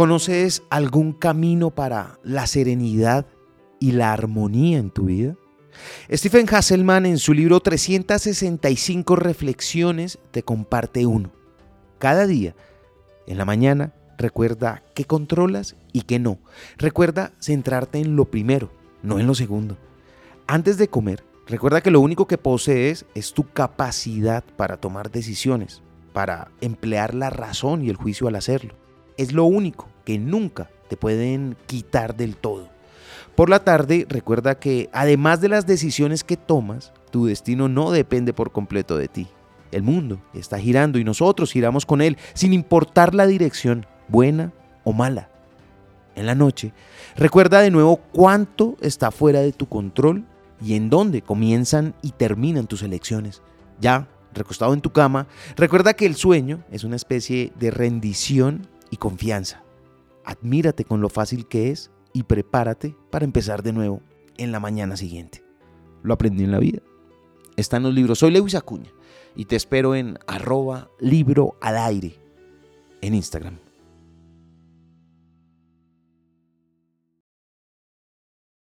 ¿Conoces algún camino para la serenidad y la armonía en tu vida? Stephen Hasselman en su libro 365 reflexiones te comparte uno. Cada día, en la mañana, recuerda qué controlas y qué no. Recuerda centrarte en lo primero, no en lo segundo. Antes de comer, recuerda que lo único que posees es tu capacidad para tomar decisiones, para emplear la razón y el juicio al hacerlo. Es lo único que nunca te pueden quitar del todo. Por la tarde, recuerda que además de las decisiones que tomas, tu destino no depende por completo de ti. El mundo está girando y nosotros giramos con él, sin importar la dirección, buena o mala. En la noche, recuerda de nuevo cuánto está fuera de tu control y en dónde comienzan y terminan tus elecciones. Ya, recostado en tu cama, recuerda que el sueño es una especie de rendición y confianza. Admírate con lo fácil que es y prepárate para empezar de nuevo en la mañana siguiente. Lo aprendí en la vida. Está en los libros. Soy Lewis Acuña y te espero en arroba libro al aire en Instagram.